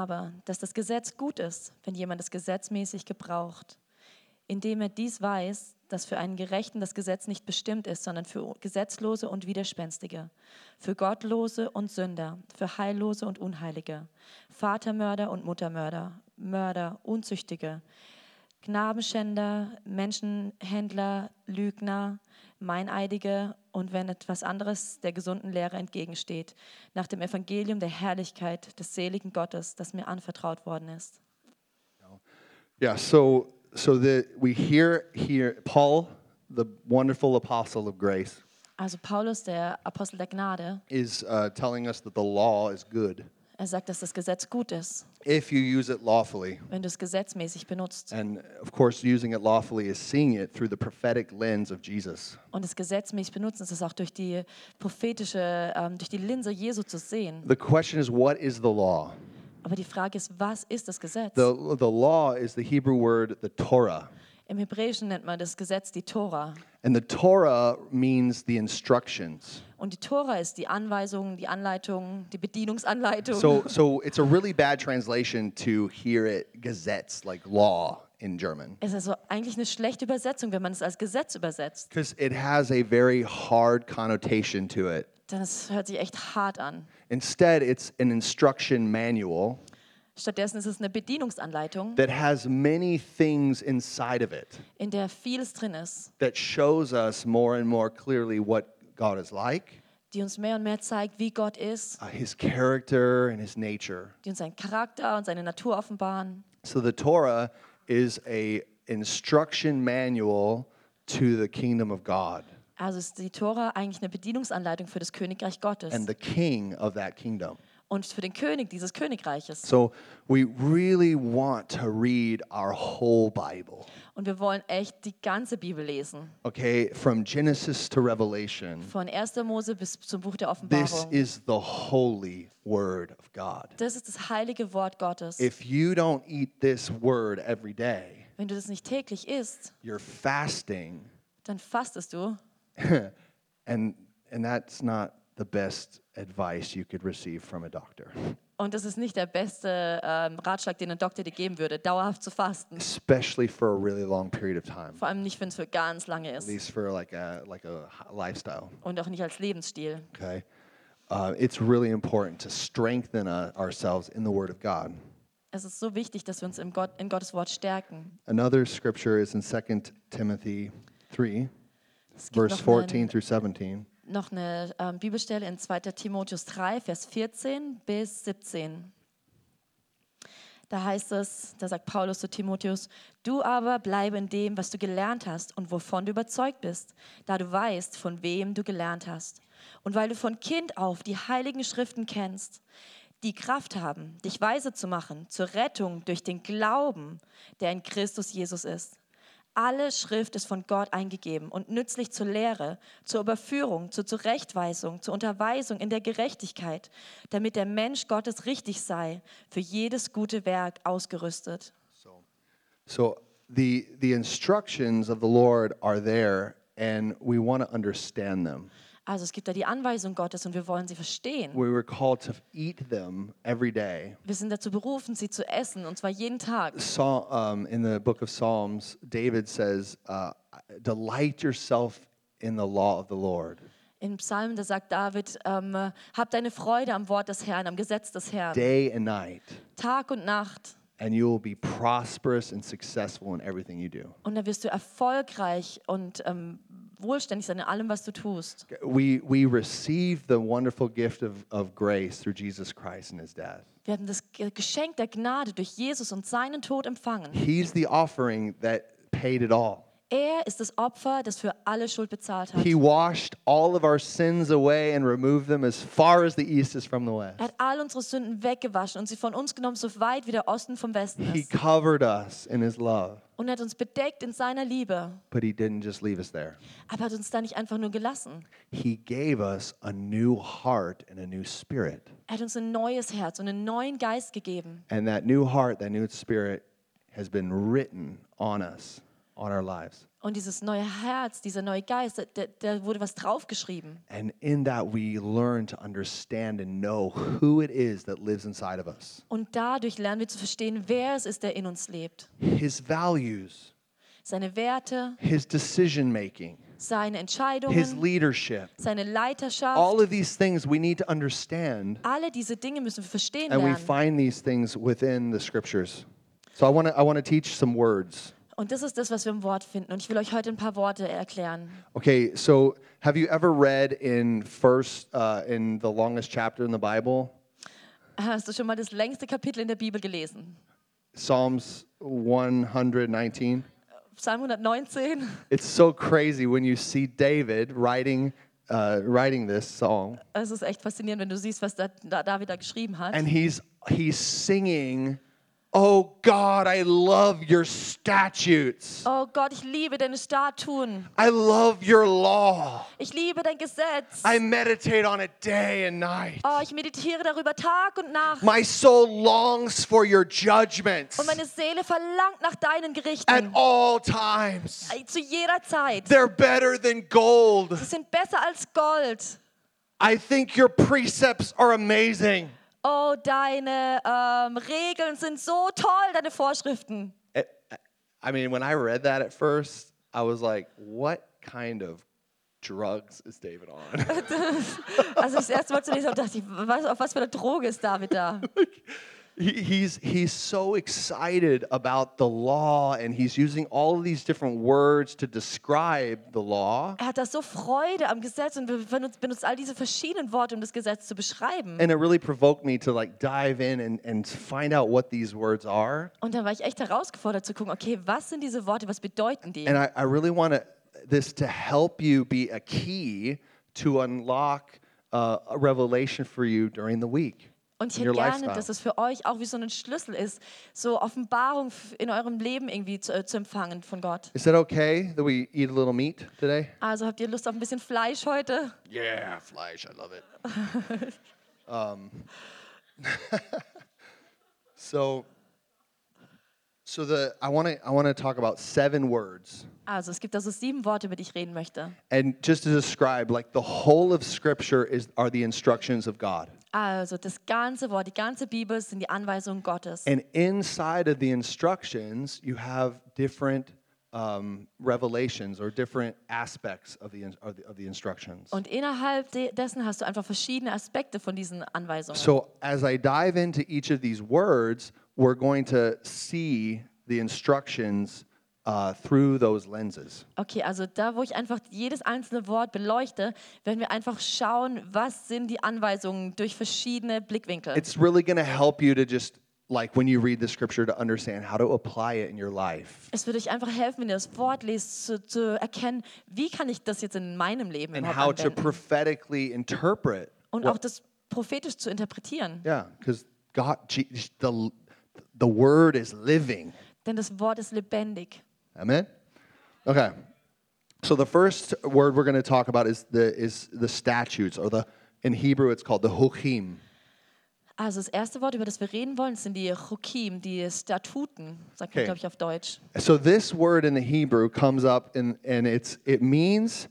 aber, dass das Gesetz gut ist, wenn jemand es gesetzmäßig gebraucht, indem er dies weiß, dass für einen Gerechten das Gesetz nicht bestimmt ist, sondern für Gesetzlose und Widerspenstige, für Gottlose und Sünder, für Heillose und Unheilige, Vatermörder und Muttermörder, Mörder, Unzüchtige, Knabenschänder, Menschenhändler, Lügner, Meineidige und wenn etwas anderes der gesunden Lehre entgegensteht, nach dem Evangelium der Herrlichkeit des seligen Gottes, das mir anvertraut worden ist. Yeah, so so that we hear here Paul, the wonderful apostle of grace, Also Paulus, der Apostel der Gnade, is uh, telling us that the law is good er sagt, dass das Gesetz gut ist, if you use it lawfully. wenn du es gesetzmäßig benutzt. And of course, using it lawfully is seeing it through the prophetic lens of Jesus. Und das gesetzmäßig benutzen ist es auch durch die prophetische, ähm, durch die Linse Jesu zu sehen. The question is, what is the law? Aber die Frage ist, was ist das Gesetz? The, the law is the Hebrew word, the Torah. Im Hebräischen nennt man das Gesetz die Tora. And the Torah means the instructions. Und die Tora ist die Anweisung, die Anleitung, die Bedienungsanleitung. So, so it's a really bad translation to hear it Gesetz, like law in German. es ist also eigentlich eine schlechte Übersetzung, wenn man es als Gesetz übersetzt. Because it has a very hard connotation to it. Denn es hört sich echt hart an. Instead, it's an instruction manual Stattdessen ist es eine Bedienungsanleitung, that has many things inside of it in der vieles drin ist, that shows us more and more clearly what God is like, die uns mehr und mehr zeigt, wie Gott ist, uh, his character, and his nature. die uns seinen Charakter und seine Natur offenbaren. So the Torah is a instruction manual to the kingdom of God Also ist die Tora eigentlich eine Bedienungsanleitung für das Königreich Gottes and the king of that kingdom. und für den König dieses Königreiches. So we really want to read our whole Bible. Und wir wollen echt die ganze Bibel lesen. Okay, from Genesis to Revelation. Von 1. Mose bis zum Buch der This Offenbarung. is the holy word of God. Das ist das heilige Wort Gottes. If you don't eat this word every day, Wenn du das nicht täglich isst, you're fasting dann fastest du. and and that's not the best advice you could receive from a doctor. Und das ist nicht der beste ähm, Ratschlag, den ein Doktor dir geben würde, dauerhaft zu fasten. Especially for a really long period of time. Vor allem nicht, wenn es für ganz lange At ist. least for like a like a h- lifestyle. Und auch nicht als Lebensstil. Okay, uh, it's really important to strengthen uh, ourselves in the Word of God. Es ist so wichtig, dass wir uns im Gott, in Gottes Wort stärken. Another scripture is in 2 Timothy 3, Es gibt verse noch 14 eine, through 17. noch eine ähm, Bibelstelle in 2. Timotheus 3, Vers 14 bis 17. Da heißt es, da sagt Paulus zu Timotheus, du aber bleibe in dem, was du gelernt hast und wovon du überzeugt bist, da du weißt, von wem du gelernt hast. Und weil du von Kind auf die heiligen Schriften kennst, die Kraft haben, dich weise zu machen zur Rettung durch den Glauben, der in Christus Jesus ist. Alle Schrift ist von Gott eingegeben und nützlich zur Lehre, zur Überführung, zur Zurechtweisung, zur Unterweisung in der Gerechtigkeit, damit der Mensch Gottes richtig sei, für jedes gute Werk ausgerüstet. So the the instructions of the Lord are there, and we want to understand them. Also es gibt da die Anweisung Gottes und wir wollen sie verstehen. We were called to eat them every day. Wir sind dazu berufen, sie zu essen und zwar jeden Tag. Psa- um, in the book of Psalms, David says, uh, "Delight yourself in the law of the Lord Im Psalm, da sagt David, ähm, hab deine Freude am Wort des Herrn, am Gesetz des Herrn, day and night, Tag und Nacht. and you will be prosperous and successful in everything you do." Und dann wirst du erfolgreich und ähm, wohlständig sein in allem, was du tust. We we receive the wonderful gift of, of grace through Jesus Christ and His death. Wir hatten das Ge- Geschenk der Gnade durch Jesus und seinen Tod empfangen. He's the offering that paid it all. Er ist das Opfer, das für alle Schuld bezahlt hat. He washed all of our sins away and removed them as far as the east is from the west. Er hat all unsere Sünden weggewaschen und sie von uns genommen, so weit wie der Osten vom Westen He ist. covered us in His love, Und er hat uns bedeckt in seiner Liebe. but He didn't just leave us there. Aber er hat uns da nicht einfach nur gelassen. He gave us a new heart and a new spirit. Er hat uns ein neues Herz und einen neuen Geist gegeben. And that new heart, that new spirit, has been written on us. On our lives. Und dieses neue Herz, dieser neue Geist, da, da wurde was draufgeschrieben. And in that, we learn to understand and know who it is that lives inside of us. Und dadurch lernen wir zu verstehen, wer es ist, der in uns lebt. His values, Seine Werte, his decision making, seine his Entscheidungen, leadership. seine Leiterschaft. All of these things we need to understand, Alle diese Dinge müssen wir verstehen and we lernen. find these things within the scriptures. So I want to I want to teach some words. Und das ist das, was wir im Wort finden. Und ich will euch heute ein paar Worte erklären. Okay, so have you ever read in first uh, in the longest chapter in the Bible, Hast du schon mal das längste Kapitel in der Bibel gelesen? Psalms 119? Psalm 119. It's so crazy when you see David writing uh, writing this song, Es ist echt faszinierend, wenn du siehst, was da, da David da geschrieben hat. and he's he's singing, "Oh God, I love your statutes. Oh Gott, ich liebe deine Statuen. I love your law. Ich liebe dein Gesetz. I meditate on it day and night. Oh, ich meditiere darüber Tag und Nacht. My soul longs for your judgments Und meine Seele verlangt nach deinen Gerichten. at all times. Äh, zu jeder Zeit. They're better than gold. Sie sind besser als Gold. I think your precepts are amazing." Oh, deine ähm, Regeln sind so toll, deine Vorschriften. I I mean, when I read that at first, I was like, what kind of drugs is David on? Als ich das erste Mal zu lesen habe, dachte ich, was, auf was für eine Droge ist David da? He- he's, he's so excited about the law, and he's using all of these different words to describe the law. Er hat da so Freude am Gesetz und benutzt, benutzt all diese verschiedenen Worte, um das Gesetz zu beschreiben. And it really provoked me to like dive in and, and find out what these words are. Und dann war ich echt herausgefordert zu gucken, okay, was sind diese Worte, was bedeuten die? And I, I really want this to help you be a key to unlock uh, a revelation for you during the week. Und ich hätte gerne, dass es für euch auch wie so ein Schlüssel ist, so Offenbarung in eurem Leben irgendwie zu, äh, zu empfangen von Gott. Is that okay that we eat a little meat today? Also habt ihr Lust auf ein bisschen Fleisch heute? Yeah, flesh, I love it. um, so, so the I want to I want to talk about seven words, Also es gibt also sieben Worte, über die ich reden möchte. and just to describe, like the whole of Scripture is are the instructions of God, Also das ganze Wort, die ganze Bibel sind die Anweisungen Gottes. and inside of the instructions, you have different um, revelations or different aspects of the, of the of the instructions. Und innerhalb de dessen hast du einfach verschiedene Aspekte von diesen Anweisungen. So as I dive into each of these words, we're going to see the instructions uh, through those lenses. Okay, also da, wo ich einfach jedes einzelne Wort beleuchte, werden wir einfach schauen, was sind die Anweisungen durch verschiedene Blickwinkel. It's really going to help you to just like when you read the scripture to understand how to apply it in your life es würde euch einfach helfen, wenn ihr das Wort lest, zu, zu erkennen, wie kann ich das jetzt in meinem Leben and how to anwenden. prophetically interpret. Und what- auch das prophetisch zu interpretieren. yeah, because God, Je- the the word is living. Denn das Wort ist lebendig. Amen. Okay. So the first word we're going to talk about is the is the statutes, or the in Hebrew it's called the hukim. Also das erste Wort, über das wir reden wollen, sind die Chokim, die Statuten, sagt man, Okay. glaube ich, auf Deutsch. So this word in the Hebrew comes up and and it's it means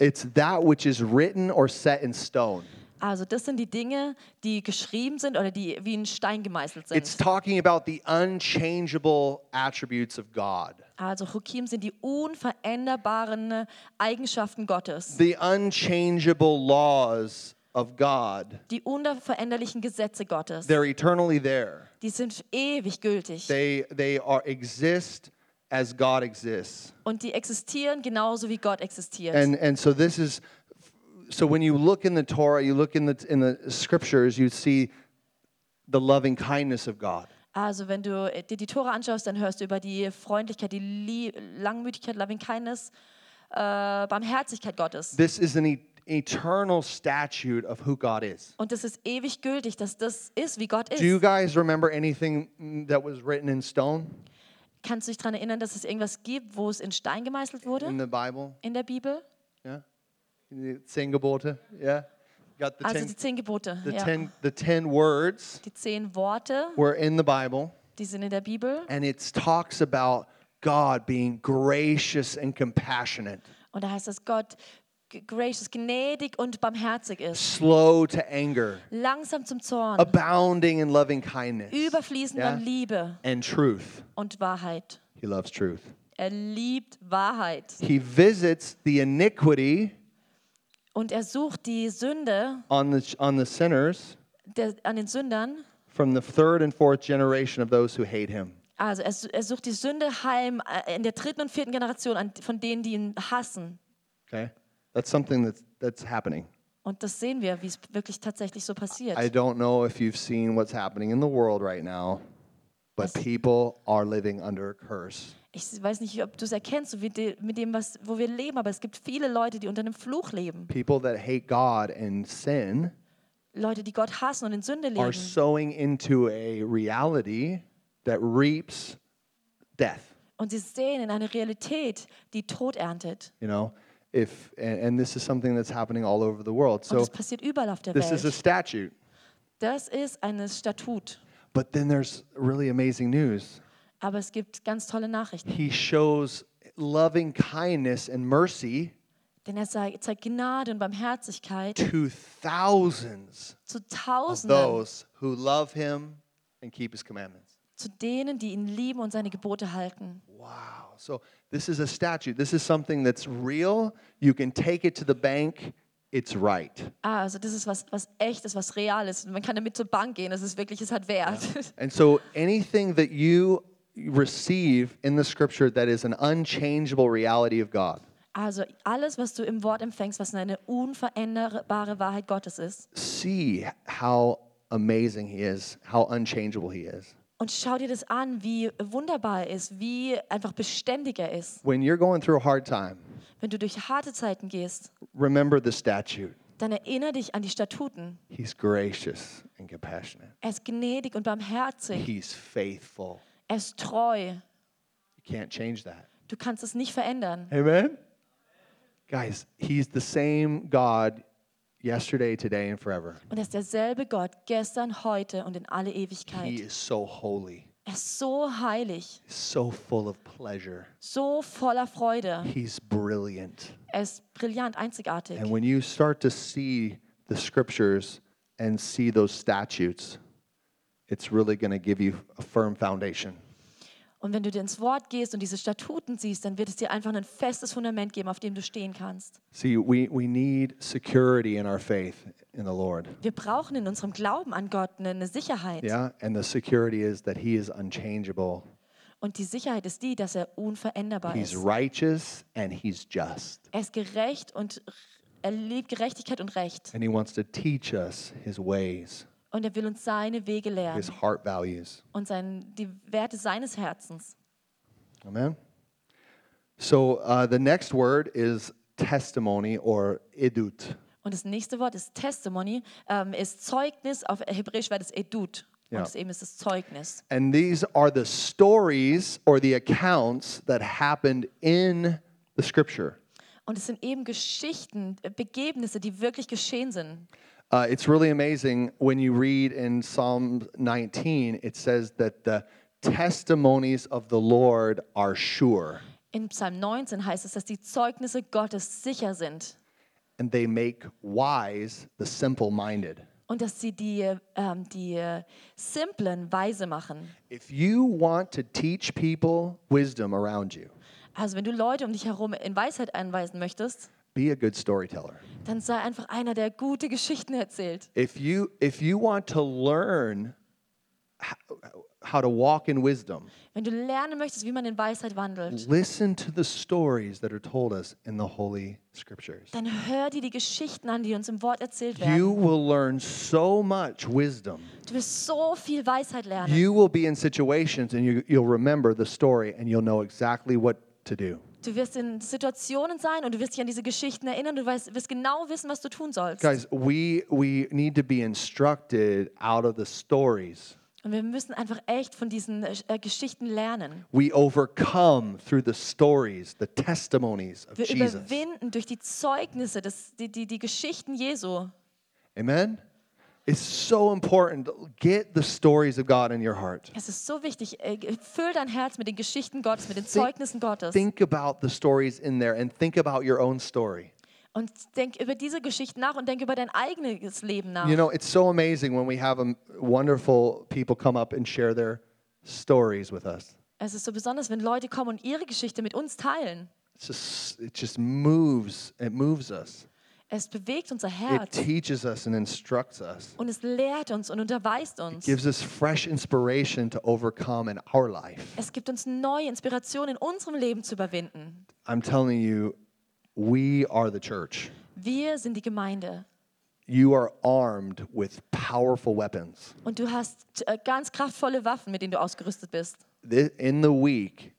it's that which is written or set in stone. Also das sind die Dinge, die geschrieben sind oder die wie in Stein gemeißelt sind. It's talking about the unchangeable attributes of God. Also Chokim sind die unveränderbaren Eigenschaften Gottes, The unchangeable laws of God. die unveränderlichen Gesetze Gottes. They're eternally there. Die sind ewig gültig They they are exist as God exists. und die existieren genauso wie Gott existiert. And and so this is so when you look in the Torah, you look in the in the scriptures, you see the loving kindness of God. Also wenn du dir die Tore anschaust, dann hörst du über die Freundlichkeit, die Lie Langmütigkeit, Loving Kindness, äh, Barmherzigkeit Gottes. This is an e- eternal statute of who God is. Und das ist ewig gültig, dass das ist, wie Gott Do you ist. guys remember anything mm, that was written in stone Kannst du dich daran erinnern, dass es irgendwas gibt, wo es in Stein gemeißelt in wurde the Bible? in der Bibel? Yeah, the zehn Gebote. Yeah, got the Also ten, die zehn Gebote. the Ja. ten, the ten words Die zehn Worte, were in the Bible, die sind in der Bibel. and it talks about God being gracious and compassionate, Und da heißt es, Gott gracious, gnädig und barmherzig ist, slow to anger, langsam zum Zorn, abounding in loving kindness überfließend an Liebe and truth. und Wahrheit. He loves truth. Er liebt Wahrheit. He visits the iniquity Und er sucht die Sünde on the, on the sinners der, an den Sündern. from the third and fourth generation of those who hate him. Also er, er sucht die Sünde heim äh, in der dritten und vierten Generation an, von denen, die ihn hassen. Okay? That's something that's, that's happening. Und das sehen wir, wie es wirklich tatsächlich so passiert. I don't know if you've seen what's happening in the world right now, but people are living under a curse. Ich weiß nicht, ob du es erkennst, so wie de, mit dem, was, wo wir leben, aber es gibt viele Leute, die unter einem Fluch leben. People that hate God and sin Leute, die Gott hassen und in Sünde are leben. sowing into a reality that reaps death. Und sie sehen in eine Realität, die Tod erntet. You know, if and, and this is something that's happening all over the world. Und So das passiert überall auf der this is a Welt. statute. Das ist ein Statut. But then there's really amazing news. Aber es gibt ganz tolle Nachrichten. He shows loving kindness and mercy Denn er zeigt, zeigt Gnade und Barmherzigkeit to thousands zu of Tausenden, those who love him and keep his commandments. zu denen, die ihn lieben und seine Gebote halten. Wow. So this is a statute. This is something that's real. You can take it to the bank. It's right. Ah, also das ist was, was echt ist, was real ist. Man kann damit zur Bank gehen. Das ist wirklich, es hat Wert. And so anything that you receive in the scripture that is an unchangeable reality of God, Also alles, was du im Wort empfängst, was eine unveränderbare Wahrheit Gottes ist. see how amazing he is, how unchangeable he is. Und schau dir das an, wie wunderbar er ist, wie einfach beständig er ist. When you're going through a hard time, Wenn du durch harte Zeiten gehst, remember the statute. dann erinnere dich an die Statuten. He's gracious and compassionate. Er ist gnädig und barmherzig. He's faithful. Er ist treu. You can't change that. Du kannst es nicht verändern. Amen. Guys, he's the same God yesterday, today, and forever. Und er ist derselbe Gott, gestern, heute und in alle He Ewigkeit. is so holy, Er ist so heilig, so full of pleasure. so voller Freude. He's brilliant. Er ist brillant, einzigartig. And when you start to see the scriptures and see those statutes, it's really going to give you a firm foundation. Und wenn du dir ins Wort gehst und diese Statuten siehst, dann wird es dir einfach ein festes Fundament geben, auf dem du stehen kannst. See, we, we need security in our faith in the Lord. Wir brauchen in unserem Glauben an Gott eine- eine Sicherheit. Yeah? And the security is that He is unchangeable, Und die Sicherheit ist die, dass er unveränderbar He's ist. righteous, and He's just. Er ist gerecht und er liebt Gerechtigkeit und Recht. And He wants to teach us His ways, Und er will uns seine Wege lernen His heart values. und sein, die Werte seines Herzens. Amen? So uh, the next word is testimony or edut. Und das nächste Wort ist Testimony, ähm, ist Zeugnis. Auf Hebräisch wäre das Edut. Ja. Und das eben ist das Zeugnis. And these are the stories or the accounts that happened in the scripture. Und es sind eben Geschichten, äh, Begebnisse, die wirklich geschehen sind. Uh, it's really amazing when you read in Psalm 19, it says that the testimonies of the Lord are sure In Psalm 19 heißt es, dass die Zeugnisse Gottes sicher sind and they make wise the simple minded. und dass sie die, ähm, die Simplen weise machen. If you want to teach people wisdom around you, Also wenn du Leute um dich herum in Weisheit einweisen möchtest, be a good storyteller. dann sei einfach einer, der gute Geschichten erzählt. If you if you want to learn how, how to walk in wisdom, Wenn du lernen möchtest, wie man in Weisheit wandelt, listen to the stories that are told us in the holy scriptures. dann hör dir die Geschichten an, die uns im Wort erzählt werden. You will learn so much wisdom. Du wirst so viel Weisheit lernen. You will be in situations and you, you'll remember the story and you'll know exactly what to do. Du wirst in Situationen sein und du wirst dich an diese Geschichten erinnern. Du weißt, wirst genau wissen, was du tun sollst. Guys, we we need to be instructed out of the stories. Und wir müssen einfach echt von diesen äh, Geschichten lernen. We overcome through the stories, the testimonies of Wir Jesus. überwinden durch die Zeugnisse, das, die, die, die Geschichten Jesu. Amen. It's so important. Get the stories of God in your heart. Es ist so wichtig. äh, Füll dein Herz mit den Geschichten Gottes, mit den Zeugnissen Gottes. Think about the stories in there and think about your own story. Und denk über diese Geschichten nach und denk über dein eigenes Leben nach. You know, it's so amazing when we have um, wonderful people come up and share their stories with us. Es ist so besonders, wenn Leute kommen und ihre Geschichte mit uns teilen. It's just, it just moves, it moves us. Es bewegt unser It Herz teaches us and instructs us. und es lehrt uns und unterweist uns. gives us fresh inspiration to overcome in our life. Es gibt uns neue Inspiration in unserem Leben zu überwinden. I'm telling you, we are the church. Wir sind die Gemeinde You are armed with powerful weapons. und du hast äh, ganz kraftvolle Waffen, mit denen du ausgerüstet bist. Thi- In the week,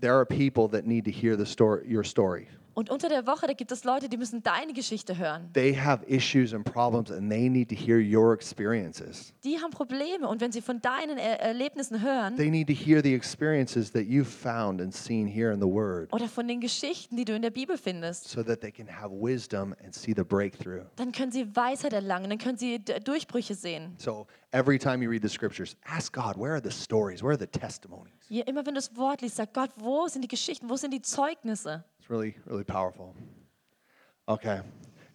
there are people that need to hear the story, your story. Und unter der Woche, da gibt es Leute, die müssen deine Geschichte hören. They have issues and problems, and they need to hear your experiences. Die haben Probleme und wenn sie von deinen er Erlebnissen hören They need to hear the experiences that you've found and seen here in the Word oder von den Geschichten, die du in der Bibel findest, so that they can have wisdom and see the breakthrough. dann können sie Weisheit erlangen, dann können sie D- Durchbrüche sehen. So every time you read the scriptures, ask God, where are the stories? Where are the testimonies? Je, immer wenn du das Wort liest, sag Gott, wo sind die Geschichten, wo sind die Zeugnisse? It's really, really powerful. Okay.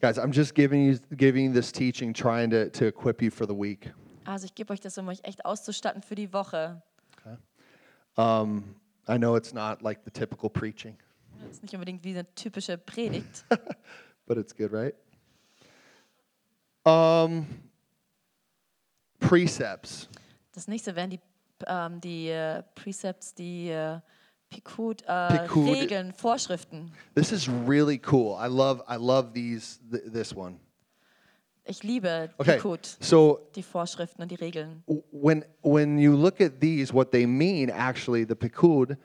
Guys, I'm just giving you giving this teaching, trying to, to equip you for the week. Also ich gebe euch das, um euch echt auszustatten für die Woche. Um, I know it's not like the typical preaching, Das ist nicht unbedingt wie eine typische Predigt. but it's good, right? Um, precepts. Das nächste wären die, ähm, die äh, Precepts, die äh, Pikud, äh, Pikud. Regeln, Vorschriften. This is really cool. I love I love these th- this one. Ich liebe Okay. Pikud, So die Vorschriften und die Regeln. when when you look at these, what they mean actually, the pikud,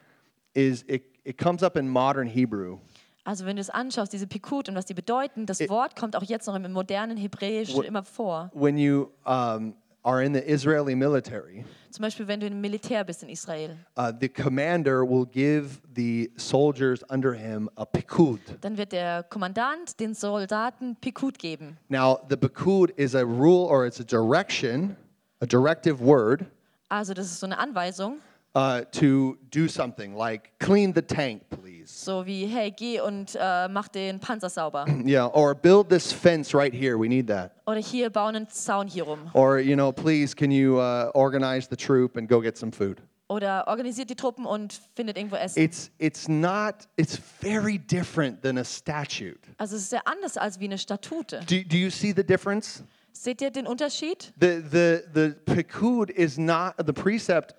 is it, it comes up in modern Hebrew. Also wenn du es anschaust, diese Pikud und was die bedeuten, das Wort kommt auch jetzt noch im modernen Hebräisch immer vor. When you um, are in the Israeli military, Zum Beispiel, wenn du im Militär bist in Israel, uh, the commander will give the soldiers under him a pikud. dann wird der Kommandant den Soldaten Pikud geben. Now, the pikud is a rule or it's a direction, a directive word Also das ist so eine Anweisung, uh, to do something like clean the tank, please. So wie, hey, geh und äh, mach den Panzer sauber. Yeah, or build this fence right here. We need that. Oder hier, bauen einen Zaun hier rum. Or, you know, please, can you uh, organize the troop and go get some food? Oder organisiert die Truppen und findet irgendwo Essen. It's, it's not, it's very different than a statute. Also es ist sehr anders als wie eine Statute. Do, do you see the difference? Seht ihr den Unterschied? The, the, the pikud is not, the precept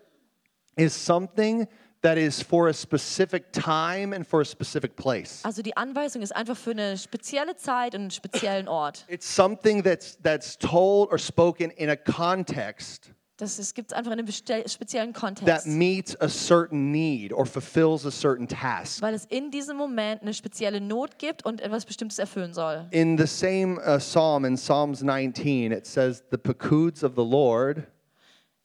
is something that is for a specific time and for a specific place. Also die Anweisung ist einfach für eine spezielle Zeit und einen speziellen Ort. It's something that's, that's told or spoken in a context Das gibt es einfach in einem speziellen that Kontext. meets a certain need or fulfills a certain task. Weil es in diesem Moment eine spezielle Not gibt und etwas Bestimmtes erfüllen soll. In the same uh, psalm, in Psalms 19, it says, The pikuds of the Lord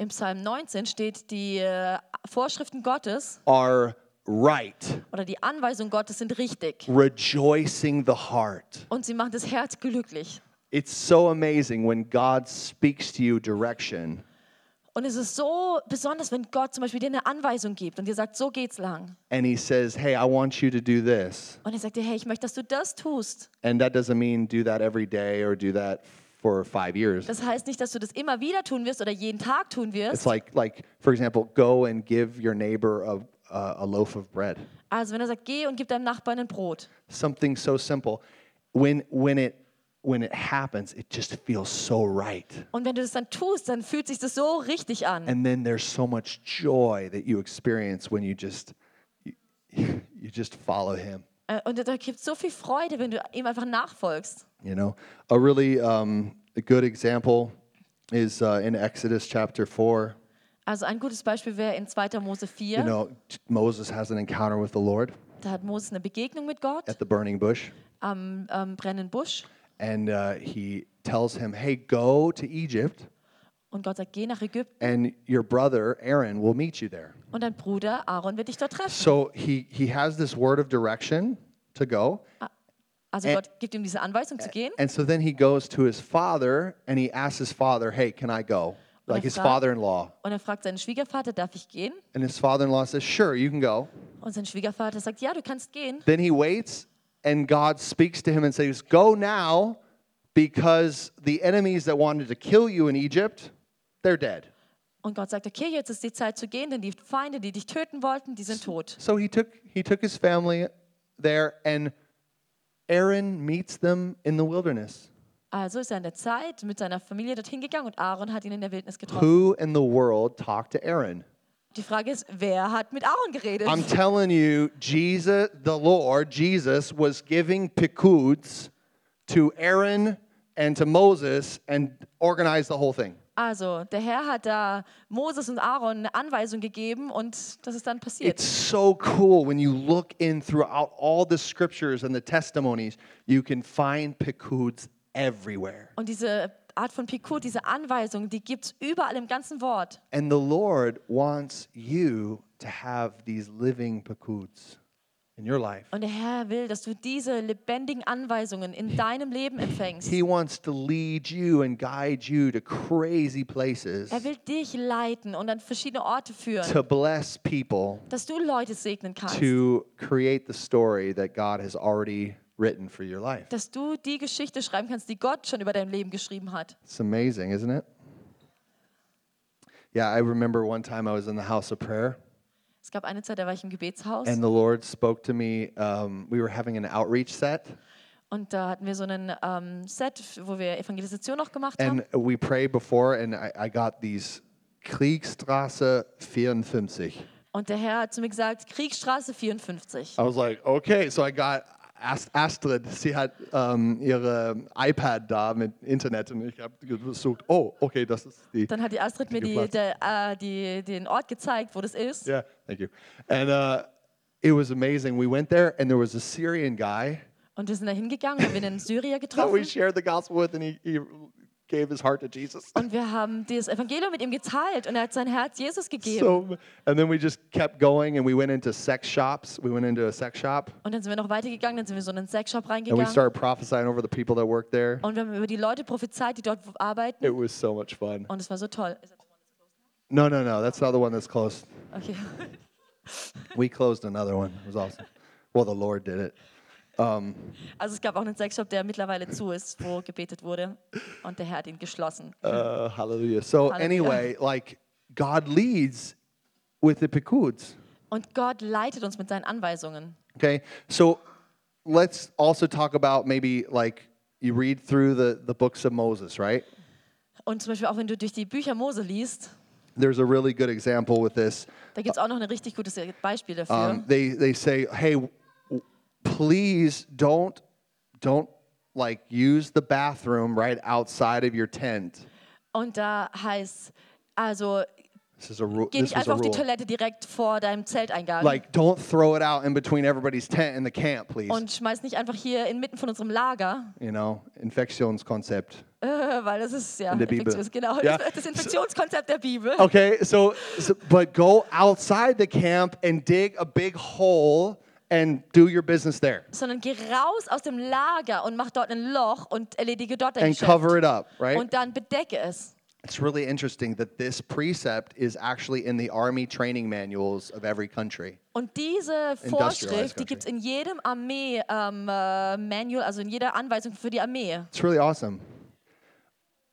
Im Psalm 19 steht, die äh, Vorschriften Gottes are right, oder die Anweisungen Gottes sind richtig. rejoicing the heart. Und sie machen das Herz glücklich. It's so amazing when God speaks to you direction Und es ist so besonders, wenn Gott zum Beispiel dir eine Anweisung gibt und dir sagt, so geht's lang. and He says, Hey, I want you to do this. Und er sagt dir, hey, ich möchte, dass du das tust. And that doesn't mean do that every day or do that for five years. Das heißt nicht, dass du das immer wieder tun wirst oder jeden Tag tun It's like, like for example, go and give your neighbor a, uh, a loaf of bread. Also wenn er sagt, geh und gib deinem Nachbarn ein Brot. Something so simple. When, when, it, when it happens, it just feels so right. Und wenn du das dann tust, dann fühlt sich das so richtig an. And then there's so much joy that you experience when you just, you, you just follow Him. Äh, Und da gibt so viel Freude, wenn du ihm einfach nachfolgst. You know, a really um, a good example is uh, in Exodus chapter 4. Also ein gutes Beispiel wäre in 2. Mose 4. You know, Moses has an encounter with the Lord Da hat Moses eine Begegnung mit Gott at the burning bush, am ähm, brennenden Busch. and uh, he tells him, Hey, go to Egypt, Und Gott sagt, geh nach Ägypten and your brother Aaron will meet you there. und dein Bruder Aaron wird dich dort treffen. So he, he has this word of direction to go, Also And- Gott gibt ihm diese Anweisung zu gehen. And so then he goes to his father and he asks his father, Hey, can I go? Like er his father in law. Und er fragt seinen Schwiegervater, darf ich gehen? And his father in law says, Sure, you can go. Und sein Schwiegervater sagt, ja, du kannst gehen. Then he waits and God speaks to him and says, Go now because the enemies that wanted to kill you in Egypt, they're dead. Und Gott sagt, okay, jetzt ist die Zeit zu gehen, denn die Feinde, die dich töten wollten, die sind tot. So he took he took his family there and Aaron meets them in the wilderness. Also ist er in der Zeit mit seiner Familie dorthin gegangen und Aaron hat ihn in der Wildnis getroffen. Who in the world talked to Aaron? Die Frage ist, wer hat mit Aaron geredet? I'm telling you, Jesus, the Lord, Jesus was giving pikuds to Aaron and to Moses and organized the whole thing. Also, der Herr hat da Moses und Aaron eine Anweisung gegeben und das ist dann passiert. It's so cool when you look in throughout all the scriptures and the testimonies, you can find pikuds everywhere. Und diese Art von Pikud, diese Anweisung, die gibt es überall im ganzen Wort. And the Lord wants you to have these living pikuds in your life. Und der Herr will, dass du diese lebendigen Anweisungen in deinem Leben empfängst. He wants to lead you and guide you to crazy places Er will dich leiten und an verschiedene Orte führen, to bless people, dass du Leute segnen kannst. to create the story that God has already written for your life. Dass du die Geschichte schreiben kannst, die Gott schon über dein Leben geschrieben hat. It's amazing, isn't it? Yeah, I remember one time I was in the house of prayer Es gab eine Zeit, da war ich im Gebetshaus and the Lord spoke to me. Um, we were having an outreach set und da hatten wir so einen ähm, Set, wo wir Evangelisation noch gemacht haben. and we prayed before, and I, I got these Kriegstraße 54. Und der Herr hat zu mir gesagt, Kriegsstraße 54. I was like, okay, so I got Astrid, sie hat ähm, ihre iPad da mit Internet und ich habe gesucht, oh, okay, das ist die. Dann hat die Astrid mir die, der, äh, die, den Ort gezeigt, wo das ist. Yeah, thank you. And uh, it was amazing. We went there and there was a Syrian guy Und wir sind da hingegangen, haben wir einen Syrier that we getroffen. shared the gospel with and he, he gave his heart to Jesus. Und wir haben das Evangelium mit ihm geteilt und er hat sein Herz Jesus gegeben. So, and then we just kept going and we went into sex shops. We went into a sex shop Und dann sind wir noch weitergegangen, dann sind wir so in einen Sexshop and we reingegangen. started prophesying over the people that work there. Und wir haben über die Leute prophezeit, die dort arbeiten. It was so much fun. Und es war so toll. No, no, no, that's not the one that's closed. Okay. We closed another one. It was awesome. Well, the Lord did it. Um, Also es gab auch einen Sexshop, der mittlerweile zu ist, wo gebetet wurde. Und der Herr hat ihn geschlossen. uh, hallelujah. So, Hallelujah. anyway, like God leads with the pikuds. Und Gott leitet uns mit seinen Anweisungen. Okay, so let's also talk about maybe like you read through the, the books of Moses, right? Und zum Beispiel auch wenn du durch die Bücher Mose liest, There's a really good example with this. da gibt es auch noch ein richtig gutes Beispiel dafür. Um, they, they say, hey, please don't, don't like use the bathroom right outside of your tent. Und da heißt, also This is a rule. geh nicht einfach auf die. Toilette direkt vor deinem Zelteingang. Like, don't throw it out in between everybody's tent and the camp, please. und schmeiß nicht einfach hier inmitten von unserem Lager, You know, Infektionskonzept. äh, weil das ist ja der Bibel. Genau, das, das Infektionskonzept der Bibel. Okay, so, so but go outside the camp and dig a big hole and do your business there Sondern geh raus aus dem Lager und mach dort ein Loch und erledige dort dein and Geschäft. cover it up, right? Und dann bedecke es. It's really interesting that this precept is actually in the army training manuals of every country. Und diese Vorschrift, die gibt es in jedem Armee-Manual, also in jeder Anweisung für die Armee. It's really awesome.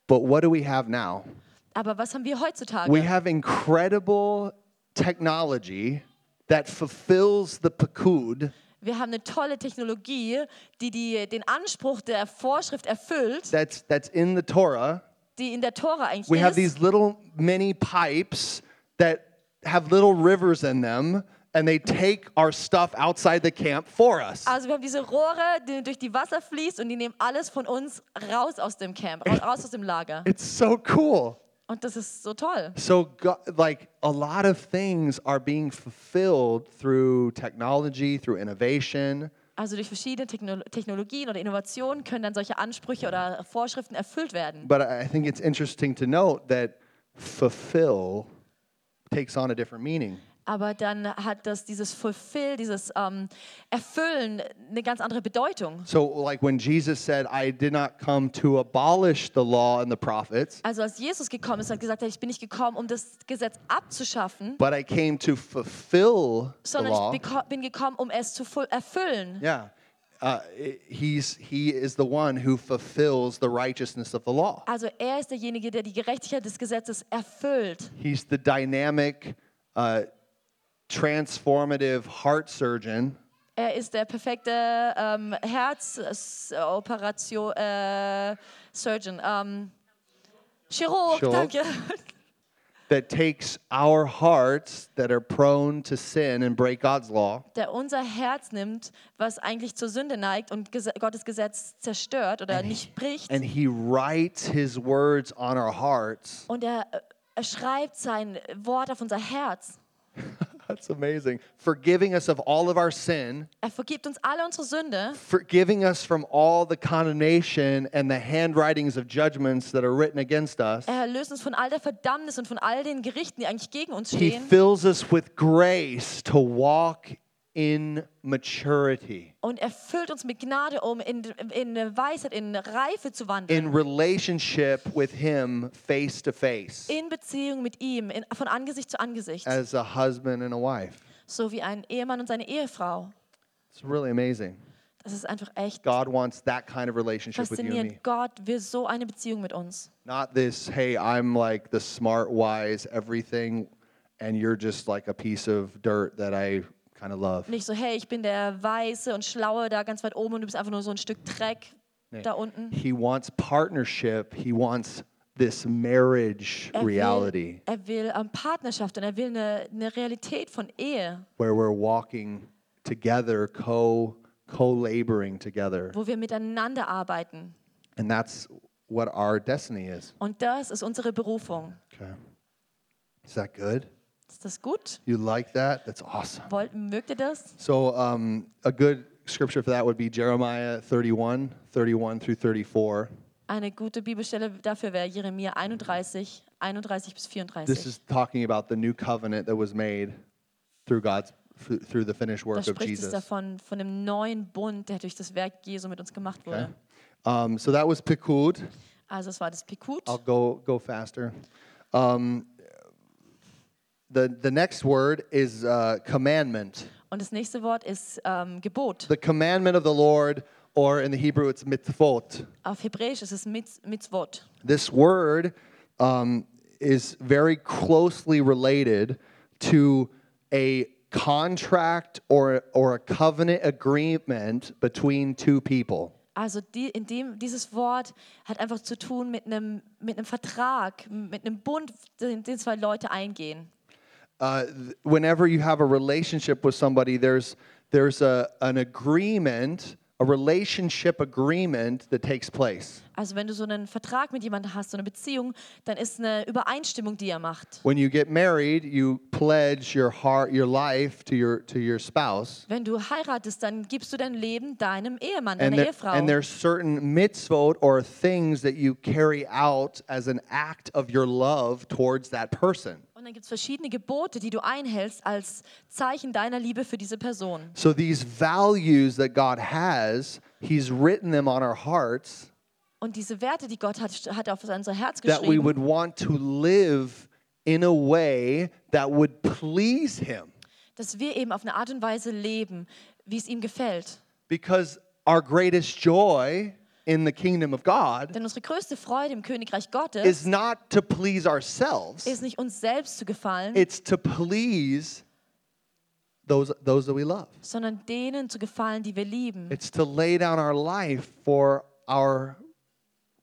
But what do we have now? Aber was haben wir heutzutage? We have incredible technology that fulfills the pakud Wir haben eine tolle Technologie, die, die den Anspruch der Vorschrift erfüllt, that's that's in the Torah. die in der Tora eigentlich We have ist. these little mini pipes that have little rivers in them, and they take our stuff outside the camp for us. Also wir haben diese Rohre, die durch die Wasser fließt und die nehmen alles von uns raus aus dem Camp, raus aus dem Lager. It's so cool. Und das ist so toll. So, go- like, a lot of things are being fulfilled through technology, through innovation. Also durch verschiedene Techno Technologien oder Innovationen können dann solche Ansprüche oder Vorschriften erfüllt werden. But I think it's interesting to note that fulfill takes on a different meaning. Aber dann hat das dieses Fulfill, dieses ähm, Erfüllen eine ganz andere Bedeutung. So, like when Jesus said, I did not come to abolish the law and the prophets, Also als Jesus gekommen ist, hat gesagt, ich bin nicht gekommen, um das Gesetz abzuschaffen, but I came to fulfill the sondern law. ich bin gekommen, um es zu erfüllen. Yeah. Uh, he's, he is the one who fulfills the righteousness of the law. Also er ist derjenige, der die Gerechtigkeit des Gesetzes erfüllt. He's the dynamic, uh, transformative heart surgeon Er ist der perfekte ähm, Herzoperation äh, Surgeon. Ähm, Chirurg, Chirurg. danke. that takes our hearts that are prone to sin and break God's law Der unser Herz nimmt, was eigentlich zur Sünde neigt und Gottes Gesetz zerstört oder nicht bricht. and he writes his words on our hearts. Und er, äh, er schreibt sein Wort auf unser Herz. That's amazing. Forgiving us of all of our sin, Er vergibt uns alle unsere Sünde. forgiving us from all the condemnation and the handwritings of judgments that are written against us. Er löst uns von all der Verdammnis und von all den Gerichten, die eigentlich gegen uns stehen. He fills us with grace to walk in maturity, Und er füllt uns mit Gnade, um in, in Weisheit, in Reife zu wandeln. in relationship with Him face to face, in Beziehung mit ihm, in, von Angesicht zu Angesicht. as a husband and a wife. so wie ein Ehemann und seine Ehefrau. It's really amazing. Das ist einfach echt God wants that kind of relationship with you and me. faszinierend. Gott will so eine Beziehung mit uns. Not this, hey, I'm like the smart, wise, everything, and you're just like a piece of dirt that I kind of love. Nicht so, hey, ich bin der Weiße und Schlaue da ganz weit oben und du bist einfach nur so ein Stück Dreck Nee. da unten. He wants partnership. He wants this marriage Er reality will, er will ähm, Partnerschaft und er will eine, eine Realität von Ehe, where we're walking together, co co laboring together. wo wir miteinander arbeiten. And that's what our destiny is. Und das ist unsere Berufung. Okay. Is that good? Ist das gut? You like that? That's awesome. Wollt, mögt ihr das? So, um, a good scripture for that would be Jeremiah 31, 31 through 34. Eine gute Bibelstelle dafür wäre Jeremia 31, 31 bis This 34. is talking about the new covenant that was made through God's through the finished Da work of spricht es Jesus. davon, von dem neuen Bund, der durch das Werk Jesu mit uns gemacht wurde. Um, so that was Pikud. Also es war das Pikut. I'll go go faster. Um, the the next word is uh, commandment. Und das nächste Wort ist ähm, Gebot. The commandment of the Lord, or in the Hebrew, it's mitzvot. Auf Hebräisch ist es Mitz, Mitzvot. This word um, is very closely related to a contract or, or a covenant agreement between two people. Also die, in dem, dieses Wort hat einfach zu tun mit einem, mit einem Vertrag, mit einem Bund, den, den zwei Leute eingehen. Uh, whenever you have a relationship with somebody, there's, there's a, an agreement, a relationship agreement that takes place. Also wenn du so einen Vertrag mit jemandem hast, so eine Beziehung, dann ist eine Übereinstimmung, die er macht. When you get married, you pledge your heart, your life to your, to your spouse. Wenn du heiratest, dann gibst du dein Leben deinem Ehemann, And, deiner there, Ehefrau. and there's certain mitzvot or things that you carry out as an act of your love towards that person. Und dann gibt es verschiedene Gebote, die du einhältst als Zeichen deiner Liebe für diese Person. So these values that God has, He's written them on our hearts Und diese Werte, die Gott hat, hat er auf unser Herz that we geschrieben, would want to live in a way that would please Him. dass wir eben auf eine Art und Weise leben, wie es ihm gefällt. Because our greatest joy in the kingdom of God Denn unsere größte Freude im Königreich Gottes is not to please ourselves, ist nicht uns selbst zu gefallen, it's to please those, those that we love. sondern denen zu gefallen, die wir lieben. It's to lay down our life for our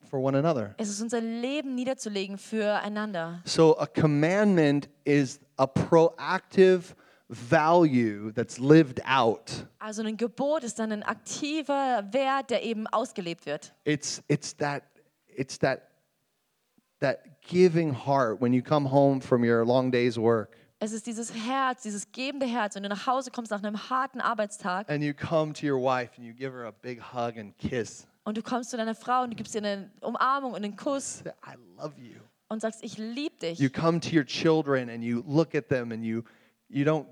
for one another. Es ist unser Leben niederzulegen füreinander. So a commandment is a proactive value that's lived out. Also ein Gebot ist dann ein aktiver Wert, der eben ausgelebt wird. It's it's that it's that that giving heart when you come home from your long day's work Es ist dieses Herz, dieses gebende Herz, wenn du nach Hause kommst nach einem harten Arbeitstag and you come to your wife and you give her a big hug and kiss. und du kommst zu deiner Frau und du gibst ihr eine Umarmung und einen Kuss I love you. und sagst, ich liebe dich. You come to your children and you look at them and you you don't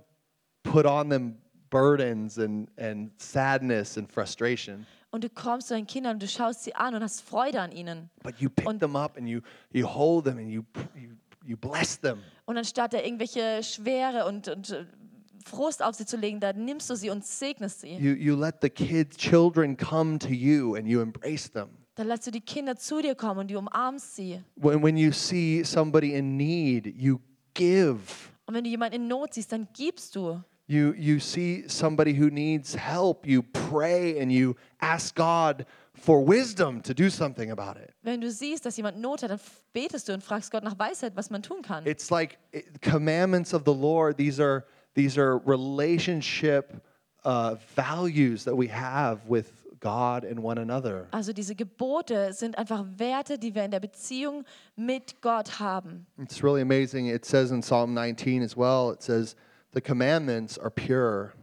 put on them burdens and, and sadness and frustration, Und du kommst zu deinen Kindern du schaust sie an und hast Freude an ihnen. but you pick Und- them up and you, you hold them and you, you, you bless them. Und anstatt da irgendwelche Schwere und, und äh, Frust auf sie zu legen, da nimmst du sie und segnest sie. You, you let the kids, children come to you and you embrace them. Dann lässt du die Kinder zu dir kommen und du umarmst sie. When, when you see somebody in need, you give. Und wenn du jemanden in Not siehst, dann gibst du. You, you see somebody who needs help, you pray and you ask God for wisdom to do something about it. Wenn du siehst, dass jemand Not hat, dann betest du und fragst Gott nach Weisheit, was man tun kann. It's like commandments of the Lord. These are, these are relationship uh, values that we have with God and one another. Also diese Gebote sind einfach Werte, die wir in der Beziehung mit Gott haben. It's really amazing. It says in Psalm 19 as well, it says, the commandments are pure.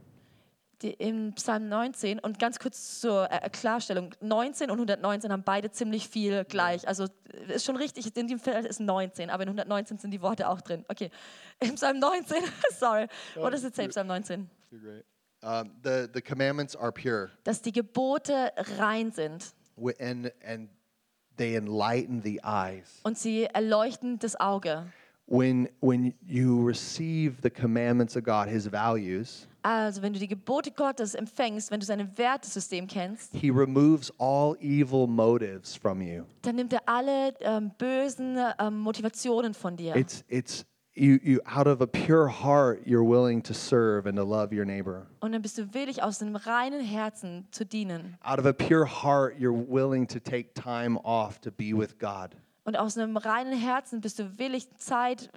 Die, Im Psalm 19 und ganz kurz zur äh, Klarstellung, 19 und 119 haben beide ziemlich viel gleich. Also äh, ist schon richtig, in dem Fall ist 19, aber in 119 sind die Worte auch drin. Okay, im Psalm 19, sorry, what does it say, Psalm 19? Um, the, the commandments are pure Dass die Gebote rein sind and, and they enlighten the eyes. und sie erleuchten das Auge. When, when you receive the commandments of God, his values, Also wenn du die Gebote Gottes empfängst, wenn du sein Wertesystem kennst, he removes all evil motives from you. dann nimmt er alle ähm, bösen ähm, Motivationen von dir. It's, it's you, you, out of a pure heart, you're willing to serve and to love your neighbor. Und dann bist du willig, aus einem reinen Herzen zu dienen. Out of a pure heart, you're willing to take time off to be with God. Und aus einem reinen Herzen bist du willig, Zeit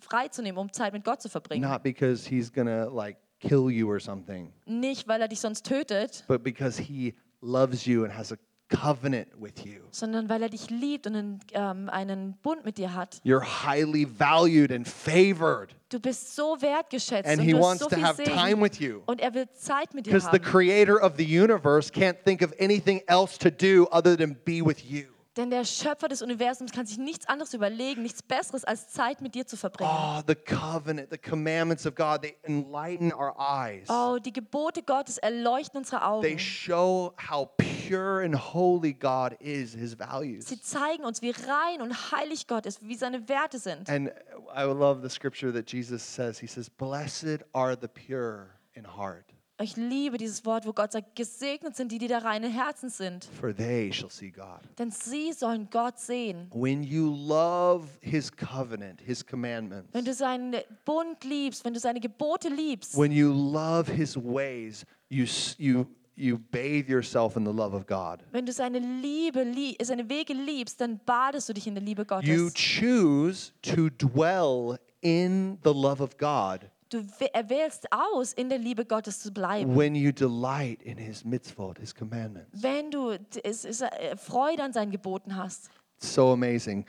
freizunehmen, um Zeit mit Gott zu verbringen. Not because he's gonna like kill you or something, Nicht, weil er dich sonst tötet, but because he loves you and has a covenant with you. sondern weil er dich liebt und einen, ähm, einen Bund mit dir hat. You're highly valued and favored, Du bist so wertgeschätzt and und he du hast wants so to viel have time with you. Und er will Zeit mit dir Because the haben. creator of the universe can't think of anything else to do other than be with you. Denn der Schöpfer des Universums kann sich nichts anderes überlegen, nichts Besseres als Zeit mit dir zu verbringen. Oh, the covenant, the commandments of God, they enlighten our eyes. Oh, die Gebote Gottes erleuchten unsere They Augen. show how pure and holy God is, his values. Sie zeigen uns, wie rein und heilig Gott ist, wie seine Werte sind. And I love the scripture that Jesus says. He says, Blessed are the pure in heart, Ich liebe dieses Wort, wo Gott sagt, gesegnet sind die, die der reinen Herzen sind, for they shall see God. denn sie sollen Gott sehen. When you love his covenant, his commandments, Wenn du seinen Bund liebst, wenn du seine Gebote liebst, when you love his ways, you, you, you bathe yourself in the love of God. wenn du seine Liebe, lie- seine Wege liebst, dann badest du dich in der Liebe You Gottes. choose to dwell in the love of God Du wä- erwählst aus, in der Liebe Gottes zu bleiben. when you delight in his mitzvot, his commandments. Wenn du es, es, äh, Freude an seinen Geboten hast. So amazing.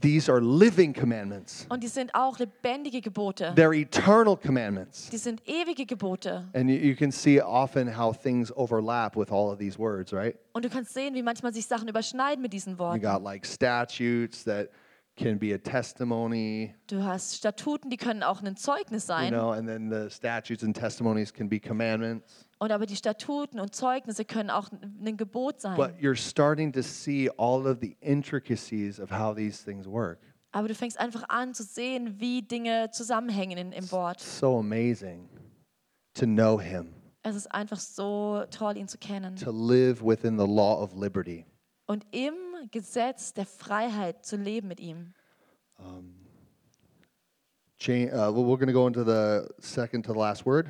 These are living commandments. Und die sind auch lebendige Gebote. They're eternal commandments. Die sind ewige Gebote. And you, you can see often how things overlap with all of these words, right? Und du kannst sehen, wie manchmal sich Sachen überschneiden mit diesen You Worten. got like statutes that can be a testimony, Du hast Statuten, die können auch ein Zeugnis you sein. know, and then the statutes and testimonies can be commandments. Und aber die Statuten und Zeugnisse können auch ein Gebot sein. But you're starting to see all of the intricacies of how these things work. Aber du fängst einfach an zu sehen, wie Dinge zusammenhängen in, im Wort. So amazing to know him, Es ist einfach so toll, ihn zu kennen. to live within the law of liberty. Und im Gesetz der Freiheit zu leben mit ihm. Cha- uh, well, we're going to go into the second to the last word.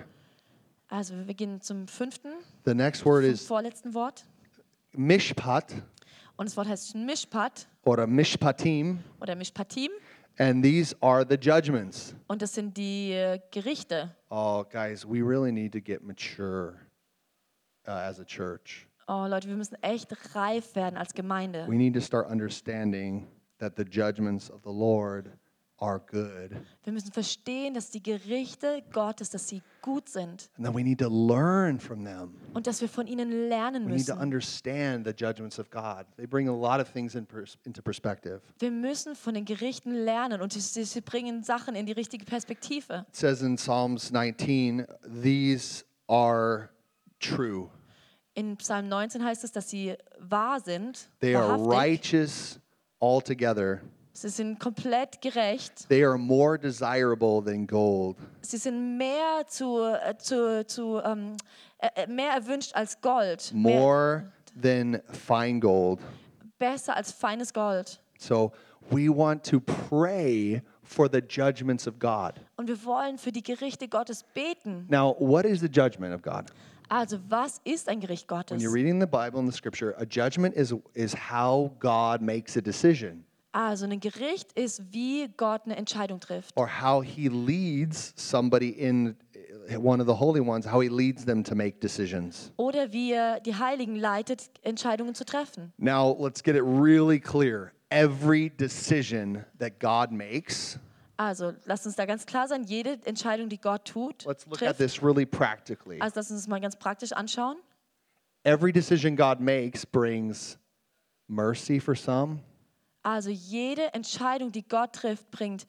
Also wir gehen zum fünften, The next word is vorletzten Wort. mishpat Und das Wort heißt Mishpat or mishpatim, oder Mishpatim. and these are the judgments. Und das sind die äh, Gerichte. Oh, guys, we really need to get mature uh, as a church. Oh Leute, wir müssen echt reif werden als Gemeinde. We need to start understanding that the judgments of the Lord are good. Wir müssen verstehen, dass die Gerichte Gottes, dass sie gut sind And then we need to learn from them. und dass wir von ihnen lernen We need to müssen. understand the judgments of God. They bring a lot of things in pers- into perspective. Wir müssen von den Gerichten lernen und sie, sie bringen Sachen in die richtige Perspektive. It says in Psalms 19, these are true. In Psalm 19 heißt es, dass sie wahr sind, They are righteous altogether. Sie sind komplett gerecht. They are more desirable than gold, Sie sind mehr zu, äh, zu, zu ähm, äh, äh, mehr erwünscht als Gold, more than fine gold. besser als feines Gold. So we want to pray for the judgments of God. Und wir wollen für die Gerichte Gottes beten. Now, what is the judgment of God? Also, was ist ein Gericht Gottes? When you're reading the Bible and the scripture, a judgment is, is how God makes a decision Also, ein Gericht ist, wie Gott eine Entscheidung trifft. or how he leads somebody in one of the holy ones, how he leads them to make decisions. Oder wie er die Heiligen leitet, Entscheidungen zu treffen. Now, let's get it really clear. Every decision that God makes, Also, lasst uns da ganz klar sein, jede Entscheidung, die Gott tut, let's look at trifft. this really practically. Also, lass uns das mal ganz praktisch anschauen. Every decision God makes brings mercy for some Also, jede Entscheidung, die Gott trifft, bringt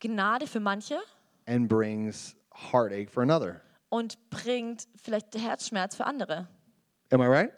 Gnade für manche and brings heartache for another. und bringt vielleicht Herzschmerz für andere. Am I right?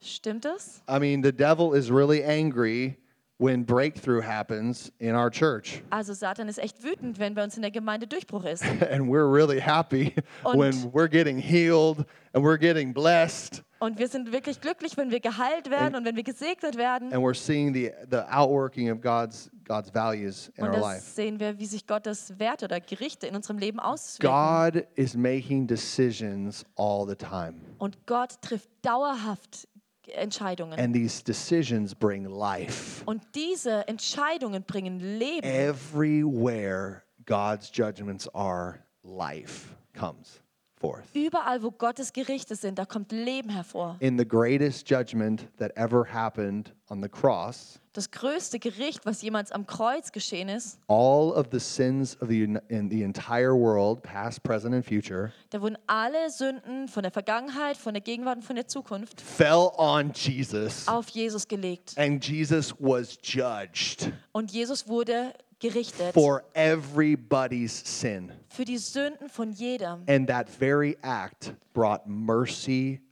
Stimmt es? I mean, the devil is really angry when breakthrough happens in our church. Also Satan ist echt wütend, wenn bei uns in der Gemeinde Durchbruch ist. And we're really happy Und- when we're getting healed and we're getting blessed Und wir sind wirklich glücklich, wenn wir geheilt werden und wenn wir gesegnet werden. and we're seeing the, the outworking of God's, God's values in Und our life. sehen wir, wie sich Gottes Werte oder Gerichte in unserem Leben auswirken. God is making decisions all the time. Und Gott trifft dauerhaft Entscheidungen. And these decisions bring life. Und diese Entscheidungen bringen Leben. Everywhere God's judgments are, life comes forth. Überall, wo Gottes Gerichte sind, da kommt Leben hervor. In the greatest judgment that ever happened on the cross, Das größte Gericht, was jemals am Kreuz geschehen ist, all of the sins of the, in the entire world, past, present, and future, da wurden alle Sünden von der Vergangenheit, von der Gegenwart und von der Zukunft fell on Jesus. auf Jesus gelegt. And Jesus was judged Und Jesus wurde gerichtet for everybody's sin. für die Sünden von jedem. And that very act brought mercy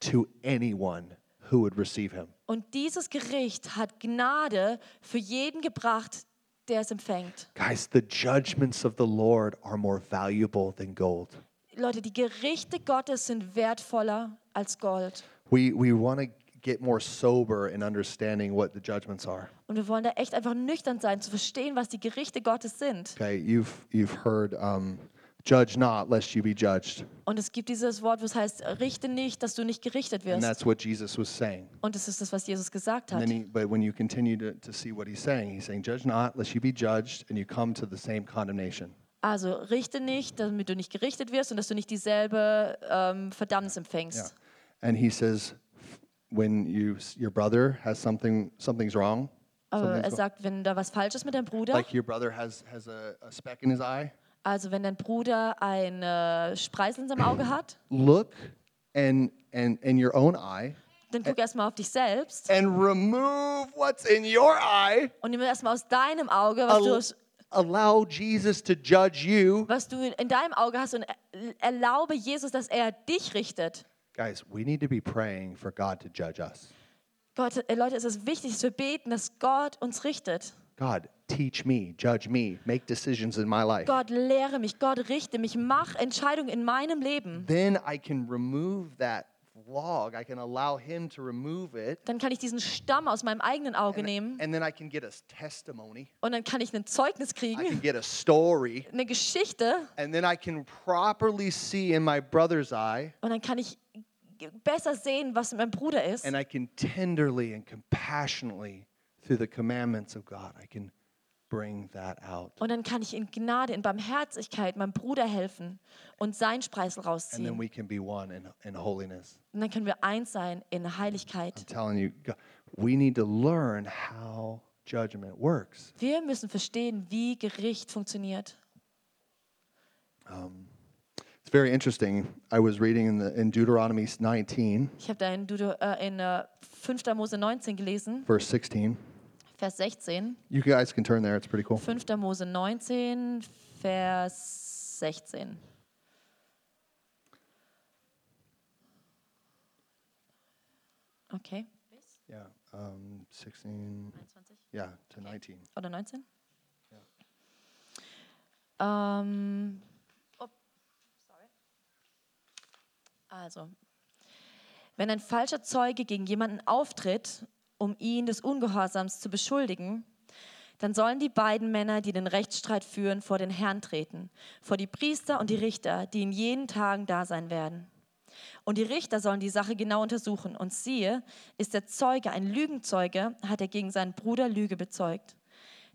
to anyone who would receive him. Und dieses Gericht hat Gnade für jeden gebracht, der es empfängt. Guys, the judgments of the Lord are more valuable than gold. Leute, die Gerichte Gottes sind wertvoller als Gold. We, we want to get more sober in understanding what the judgments are. Und wir wollen da echt einfach nüchtern sein, zu verstehen, was die Gerichte Gottes sind. Okay, you've, you've heard, um, judge not, lest you be judged. Und es gibt dieses Wort, was heißt, richte nicht, dass du nicht gerichtet And wirst. that's what Jesus was saying. Und das ist das, was Jesus gesagt And hat. then he, but when you continue to, to see what he's saying, he's saying, Judge not, lest you be judged, and you come to the same condemnation. Also richte nicht, damit du nicht gerichtet wirst und dass du nicht dieselbe ähm, Verdammnis empfängst. Yeah. And he says, when you, your brother has something, something's wrong, Aber something's er sagt, wenn da was falsch ist mit deinem Bruder, like your brother has, has a, a speck in his eye, also wenn dein Bruder ein Spreißel in seinem Auge hat, look and, and in your own eye dann guck erstmal auf dich selbst and remove what's in your eye. und nimm erstmal aus deinem Auge, was du, aus- allow Jesus to judge you. was du in deinem Auge hast und er- erlaube Jesus, dass er dich richtet. Guys, we need to be praying for God to judge us. Gott, äh, Leute, es ist wichtig, dass wir beten, dass Gott uns richtet. God, teach me, judge me, make decisions in my life. Gott, lehre mich, Gott, richte mich, mach Entscheidungen in meinem Leben. Then I can remove that log. I can allow Him to remove it. Dann kann ich diesen Stamm aus meinem eigenen Auge nehmen And then I can get a testimony. und dann kann ich ein Zeugnis I can kriegen, get a story. eine Geschichte And then I can properly see in my brother's eye. und dann kann ich besser sehen, was meinem Bruder ist. And I can tenderly and compassionately, through the commandments of God, I can. Und dann kann ich in Gnade, in Barmherzigkeit meinem Bruder helfen und sein Spreißel And then rausziehen. we can be one in, in holiness. Und dann können wir eins sein in I'm Heiligkeit. telling you, we need to learn how judgment works. Wir müssen verstehen, wie Gericht funktioniert. It's very interesting. I was reading in, the, in Deuteronomy 19, Ich habe da in, Dudo, äh, in äh, 5. Mose 19 gelesen, verse 16. Vers 16. You guys can turn there, it's pretty cool. 5. Mose 19, Vers 16. Okay. Yeah, um, 16, 21 yeah, to 19. oder 19? Ähm, oh, sorry. Also, wenn ein falscher Zeuge gegen jemanden auftritt, um ihn des Ungehorsams zu beschuldigen, dann sollen die beiden Männer, die den Rechtsstreit führen, vor den Herrn treten, vor die Priester und die Richter, die in jenen Tagen da sein werden. Und die Richter sollen die Sache genau untersuchen. Und siehe, ist der Zeuge ein Lügenzeuge, hat er gegen seinen Bruder Lüge bezeugt.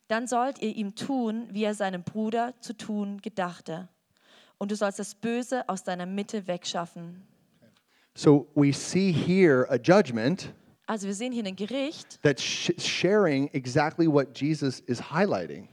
Dann sollt ihr ihm tun, wie er seinem Bruder zu tun gedachte. Und du sollst das Böse aus deiner Mitte wegschaffen. So we see here a judgment Also wir sehen hier ein Gericht that's sh- sharing exactly what Jesus is highlighting.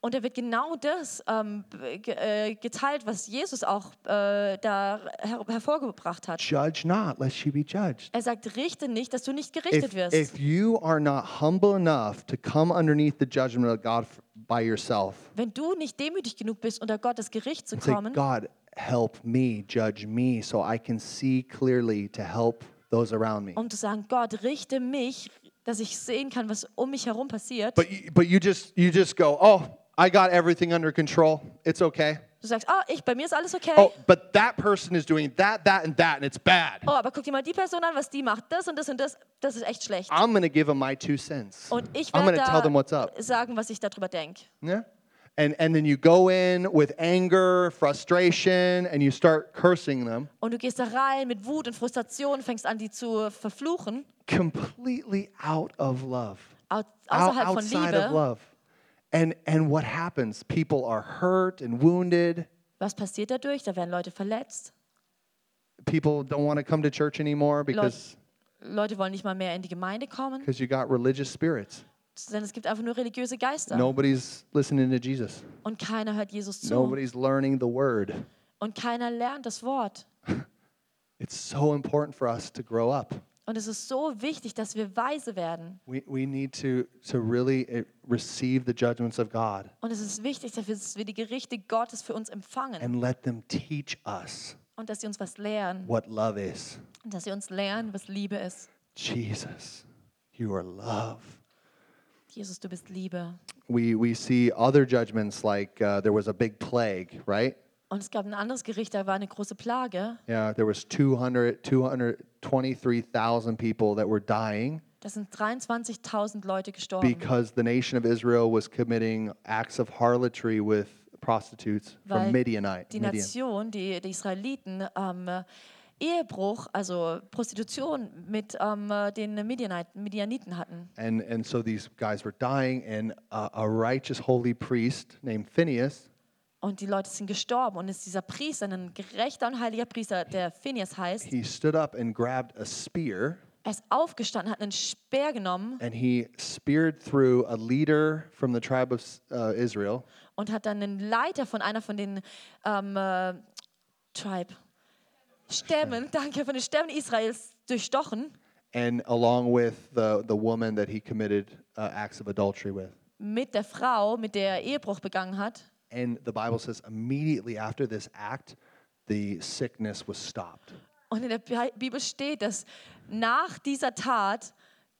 und da wird genau das ähm, ge äh, geteilt, was Jesus auch äh, da her hervorgebracht hat. Judge not, lest you be judged. Er sagt, richte nicht, dass du nicht gerichtet If, wirst. if you are not humble enough to come underneath the judgment of God by yourself, Wenn du nicht demütig genug bist, unter Gottes Gericht zu and say, kommen, God, help me, judge me, so I can see clearly to help those around me. um zu sagen, Gott, richte mich, dass ich sehen kann, was um mich herum passiert. But you, but you just you just go, oh, I got everything under control. It's okay. Du sagst, ah, ich, bei mir ist alles okay. Oh, but that person is doing that, that, and that, and it's bad. Oh, aber guck dir mal die Person an, was die macht. Das und das und das, das ist echt schlecht. I'm gonna give them my two cents. Und ich I'm werde gonna tell them what's up. sagen, was ich darüber denke. Yeah. And and then you go in with anger, frustration, and you start cursing them Und du gehst da rein mit Wut und Frustration, fängst an, die zu verfluchen, completely out of love. Out, außerhalb von outside of Liebe. love. And and what happens? People are hurt and wounded. Was passiert dadurch? Da werden Leute verletzt. People don't want to come to church anymore because Leute wollen nicht mal mehr in die Gemeinde kommen, because you got religious spirits. Denn es gibt einfach nur religiöse Geister. Nobody's listening to Jesus. Und keiner hört Jesus zu. Nobody's learning the word. Und keiner lernt das Wort. It's so important for us to grow up. Und es ist so wichtig, dass wir weise werden. We, we need to, to really eh, receive the judgments of God Und es ist wichtig, dass wir, die Gerichte Gottes für uns empfangen. and let them teach us Und dass sie uns was lehren. what love is. Und dass sie uns lernen, was Liebe ist. Jesus, you are love. Jesus, du bist Liebe. We, we see other judgments like uh, there was a big plague, right? Und es gab ein anderes Gericht, da war eine große Plage. Yeah, there was 200, 223,000 people that were dying Da sind 23.000 Leute gestorben, because the nation of Israel was committing acts of harlotry with prostitutes from Weil Midianite. die. Nation, die, die Israeliten, ähm, äh, Ehebruch, also Prostitution mit ähm, äh, den Midianit, Midianiten hatten. And, and so these guys were dying, and a, a righteous holy priest named Phineas, Und die Leute sind gestorben. Und es ist dieser Priester, ein gerechter und heiliger Priester, der Phineas heißt, he stood up and grabbed a spear, er ist aufgestanden, hat einen Speer genommen. And he speared through a leader from the tribe of uh, Israel, und hat dann einen Leiter von einer von den ähm, äh, Tribe, Stämmen, danke, von den Stämmen Israels durchstochen and along with the, the woman that he committed uh, acts of adultery with. mit der Frau, mit der er Ehebruch begangen hat. And the Bible says immediately after this act, the sickness was stopped. Und in der Bi- Bibel steht, dass nach dieser Tat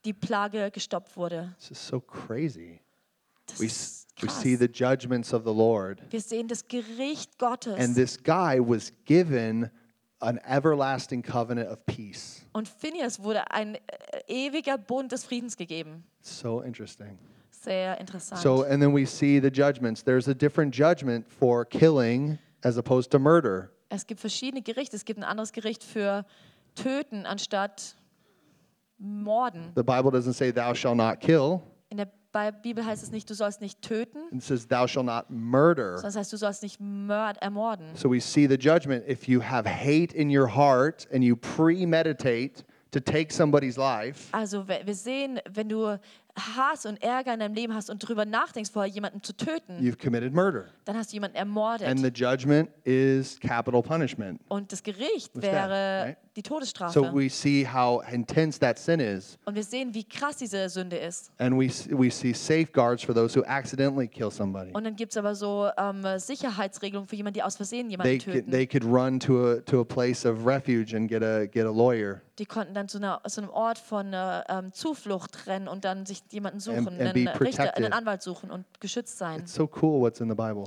die Plage gestoppt wurde. This is so crazy. Das We, we see the judgments of the Lord. Wir sehen das Gericht Gottes. And this guy was given an everlasting covenant of peace. Und Phineas wurde ein äh, ewiger Bund des Friedens gegeben. So interesting. Sehr interessant. So, and then we see the judgments. There's a different judgment for killing as opposed to murder. es gibt verschiedene Gerichte. Es gibt ein anderes Gericht für Töten anstatt Morden. The Bible doesn't say, Thou shalt not kill, In der Bi- Bibel heißt es nicht, du sollst nicht töten, it says, Thou shalt not murder. sondern es heißt, du sollst nicht mörd ermorden. So we see the judgment. If you have hate in your heart and you premeditate to take somebody's life, Also wir sehen, wenn du Hass und Ärger in deinem Leben hast und darüber nachdenkst, vorher jemanden zu töten, you've committed murder. dann hast du jemanden ermordet. And the judgment is capital punishment. und das Gericht death, wäre right? die Todesstrafe. So we see how intense that sin is. und wir sehen, wie krass diese Sünde ist. And we, we see safeguards for those who accidentally kill somebody. Und dann gibt es aber so ähm, Sicherheitsregelungen für jemanden, die aus Versehen jemanden They could, töten. they could run to a, to a place of refuge and get a, get a lawyer die konnten dann zu, einer, zu einem Ort von äh, ähm, Zuflucht rennen und dann sich jemanden suchen, and einen be Richter, einen Anwalt suchen und geschützt sein. It's so cool what's in the Bible.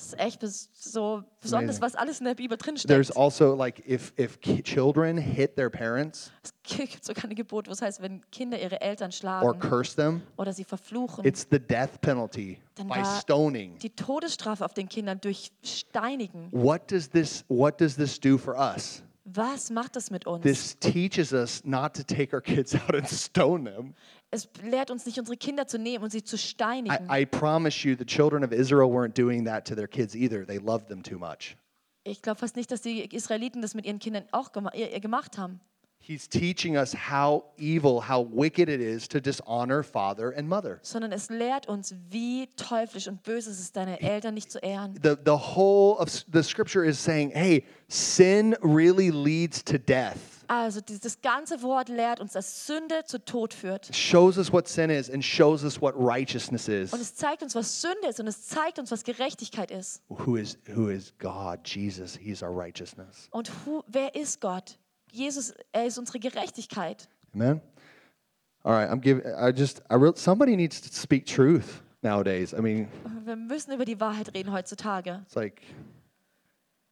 Das ist echt so besonders, amazing. was alles in der Bibel drin There's also like if, if children hit their parents Es gibt sogar ein Gebot, was heißt, wenn Kinder ihre Eltern or schlagen curse them, oder sie verfluchen, it's the death penalty Dann by stoning. die Todesstrafe auf den Kindern durch Steinigen. What does this what does this do for us? Was macht das mit uns? This teaches us not to take our kids out and stone them. es lehrt uns nicht, unsere Kinder zu nehmen und sie zu steinigen. I, I promise you, the children of Israel weren't doing that to their kids either. They loved them too much. ich glaube fast nicht, dass die Israeliten das mit ihren Kindern auch gemacht haben. He's teaching us how evil, how wicked it is to dishonor father and mother. sondern es lehrt uns, wie teuflisch und böse es ist, deine Eltern nicht zu ehren. The, the whole of the scripture is saying, hey, sin really leads to death. Also dieses ganze Wort lehrt uns, dass Sünde zu Tod führt. Shows us what sin is and shows us what righteousness is. Und es zeigt uns, was Sünde ist und es zeigt uns, was Gerechtigkeit ist. Who is who is God? Jesus, He's our righteousness. Und hu, wer ist Gott? Jesus, er ist unsere Gerechtigkeit. Amen. All right, I'm giving. I just. I real. Somebody needs to speak truth nowadays. I mean, Wir müssen über die Wahrheit reden heutzutage. it's like,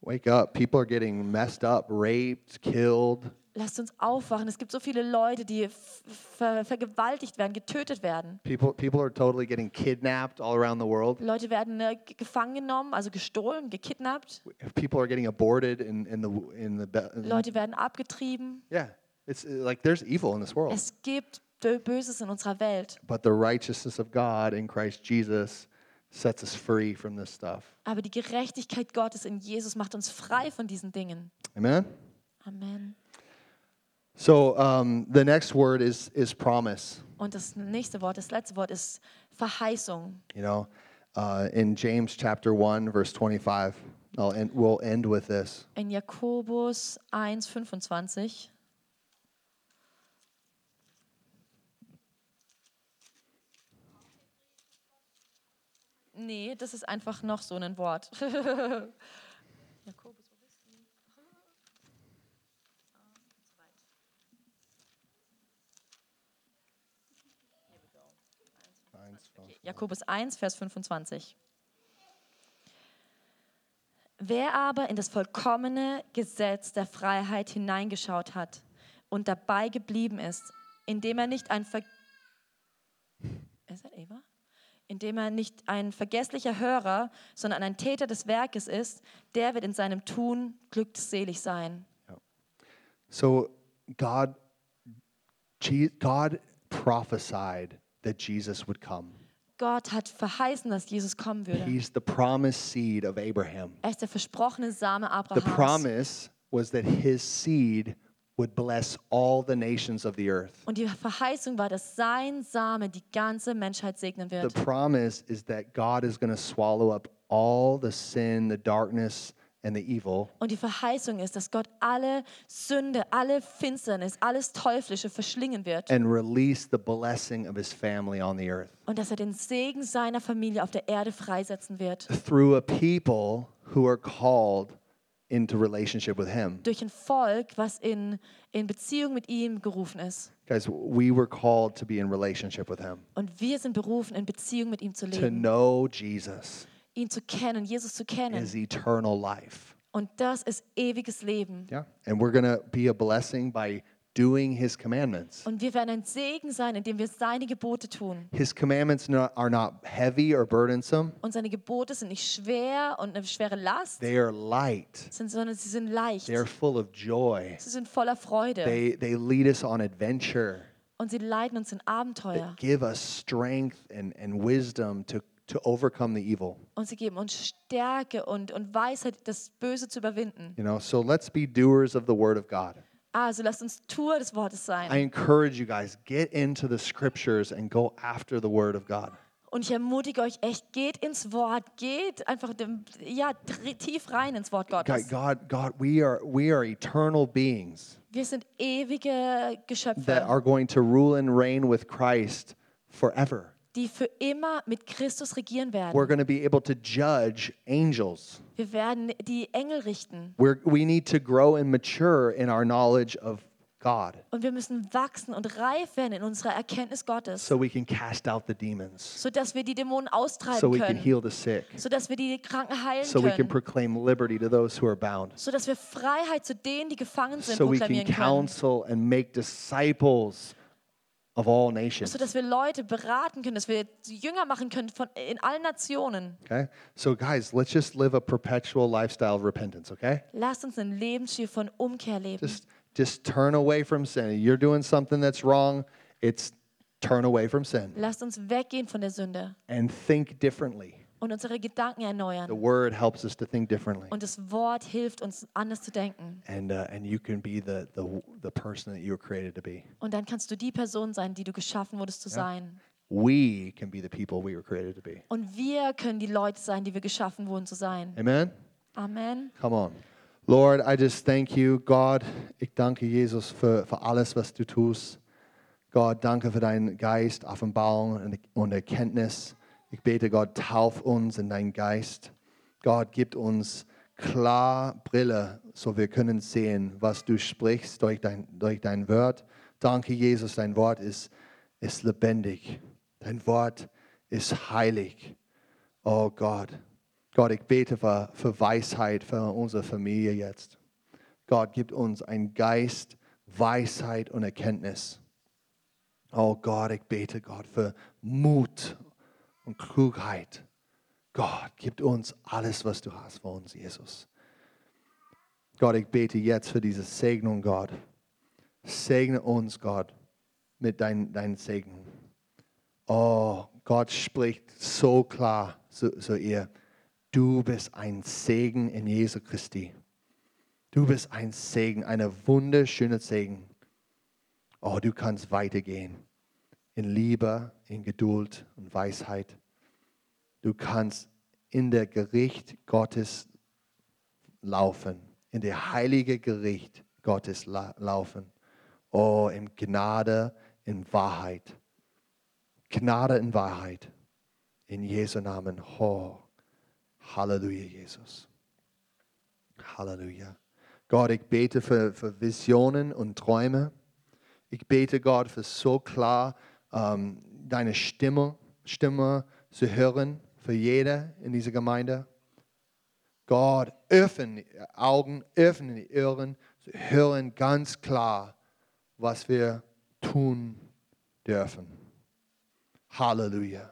wake up. People are getting messed up, raped, killed. Lasst uns aufwachen. Es gibt so viele Leute, die ver vergewaltigt werden, getötet werden. People. People are totally getting kidnapped all around the world. Leute werden äh, ge- gefangen genommen, also gestohlen, gekidnappt. People are getting aborted in in the in the. in- Leute werden abgetrieben. yeah, it's uh, like there's evil in this world. Es gibt Bö- Böses in unserer Welt. But the righteousness of God in Christ Jesus sets us free from this stuff. Aber die Gerechtigkeit Gottes in Jesus macht uns frei von diesen Dingen. Amen. Amen. So um, the next word is is promise. Und das nächste Wort, das letzte Wort ist Verheißung. You know, uh, in James chapter one, verse twenty-five. I'll end, we'll end with this. In Jakobus 1, 25. Nee, das ist einfach noch so ein Wort. Jakobus, wo bist du? Jakobus 1, Vers 25. Wer aber in das vollkommene Gesetz der Freiheit hineingeschaut hat und dabei geblieben ist, indem er nicht ein Ver ist das Eva? Indem er nicht ein vergesslicher Hörer, sondern ein Täter des Werkes ist, der wird in seinem Tun glückselig sein. So God, God prophesied that Jesus would come. Gott hat verheißen, dass Jesus kommen würde. He's the promised seed of Abraham. Er ist der versprochene Same The Abrahams. promise was that his seed would bless all the nations of the earth. Und die Verheißung war, dass sein Same die ganze Menschheit segnen The wird. promise is that God is going to swallow up all the sin, the darkness, and the evil, Und die Verheißung ist, dass Gott alle Sünde, alle Finsternis, alles Teuflische verschlingen wird and release the blessing of his family on the earth und dass er den Segen seiner Familie auf der Erde freisetzen wird. through a people who are called into relationship with him. Durch ein Volk, was in, in Beziehung mit ihm gerufen ist. Guys, we were called to be in relationship with him, Und wir sind berufen, in Beziehung mit ihm zu to leben, know Jesus ihn zu kennen, Jesus zu kennen. is eternal life. Und das ist ewiges Leben. Yeah. And we're going to be a blessing by doing his commandments. Und wir werden ein Segen sein, indem wir seine Gebote tun. His commandments no- are not heavy or burdensome, Und seine Gebote sind nicht schwer und eine schwere Last, they are light, sind, sondern sie sind leicht. they are full of joy. Sie sind voller Freude. They, they lead us on adventure, Und sie leiten uns in Abenteuer. give us strength and, and wisdom to, to overcome the evil. Und sie geben uns Stärke und, und Weisheit, das Böse zu überwinden. You know, so let's be doers of the word of God. Also lasst uns Tour des Wortes sein. I encourage you guys, get into the scriptures and go after the word of God. Und ich ermutige euch echt, geht ins Wort, geht einfach dem, ja, tief rein ins Wort Gottes. God, God, we are we are eternal beings Wir sind ewige that Geschöpfe, are going to rule and reign with Christ forever. Die für immer mit Christus regieren We're werden. going to be able to judge angels. Wir werden die Engel richten. We're, we need to grow and mature in our knowledge of God Und wir müssen wachsen und reif werden in unserer Erkenntnis Gottes, so we can cast out the demons, sodass wir die Dämonen austreiben so we can können, heal the sick, sodass wir die Kranken heilen so we can können, proclaim liberty to those who are bound, sodass wir Freiheit zu denen, die gefangen sind, so we can proklamieren können. counsel and make disciples of all nations. sodass wir Leute beraten können, dass wir Jünger machen können von, in allen Nationen. Okay? So, guys, let's just live a perpetual lifestyle of repentance, okay? Lasst uns einen Lebensstil von Umkehr leben. Just, just turn away from sin. You're doing something that's wrong, it's turn away from sin Lasst uns weggehen von der Sünde and think differently. Und unsere Gedanken The erneuern. word helps us to think differently. Und das Wort hilft uns, anders zu denken. And, uh, and you can be the, the, the person that you were created to be. Und dann kannst du die Person sein, die du geschaffen wurdest zu sein. We can be the people we were created to be. Und wir können die Leute sein, die wir geschaffen wurden zu sein. Amen? Amen. Come on. Lord, I just thank you. God, ich danke Jesus für, für alles, was du tust. Gott, danke für deinen Geist, Offenbarung und- und Erkenntnis. Ich bete, Gott, tauf uns in deinen Geist. Gott, gib uns klar Brille, so wir können sehen, was du sprichst durch dein, durch dein Wort. Danke, Jesus, dein Wort ist, ist lebendig. Dein Wort ist heilig. Oh Gott, Gott, ich bete für, für Weisheit für unsere Familie jetzt. Gott, gib uns einen Geist, Weisheit und Erkenntnis. Oh Gott, ich bete Gott für Mut und Klugheit. Gott, gib uns alles, was du hast für uns, Jesus. Gott, ich bete jetzt für diese Segnung, Gott. Segne uns, Gott, mit deinem dein Segen. Oh, Gott spricht so klar zu, zu ihr. Du bist ein Segen in Jesu Christi. Du bist ein Segen, eine wunderschöne Segen. Oh, du kannst weitergehen in Liebe, in Geduld und Weisheit. Du kannst in der Gericht Gottes laufen, in der heilige Gericht Gottes la laufen. Oh, in Gnade, in Wahrheit. Gnade in Wahrheit. In Jesu Namen. Oh, Halleluja, Jesus. Halleluja. Gott, ich bete für, für Visionen und Träume. Ich bete, Gott, für so klar ähm, deine Stimme, Stimme zu hören für jeder in dieser Gemeinde. Gott, öffne die Augen, öffne die Ohren, zu hören ganz klar, was wir tun dürfen. Halleluja.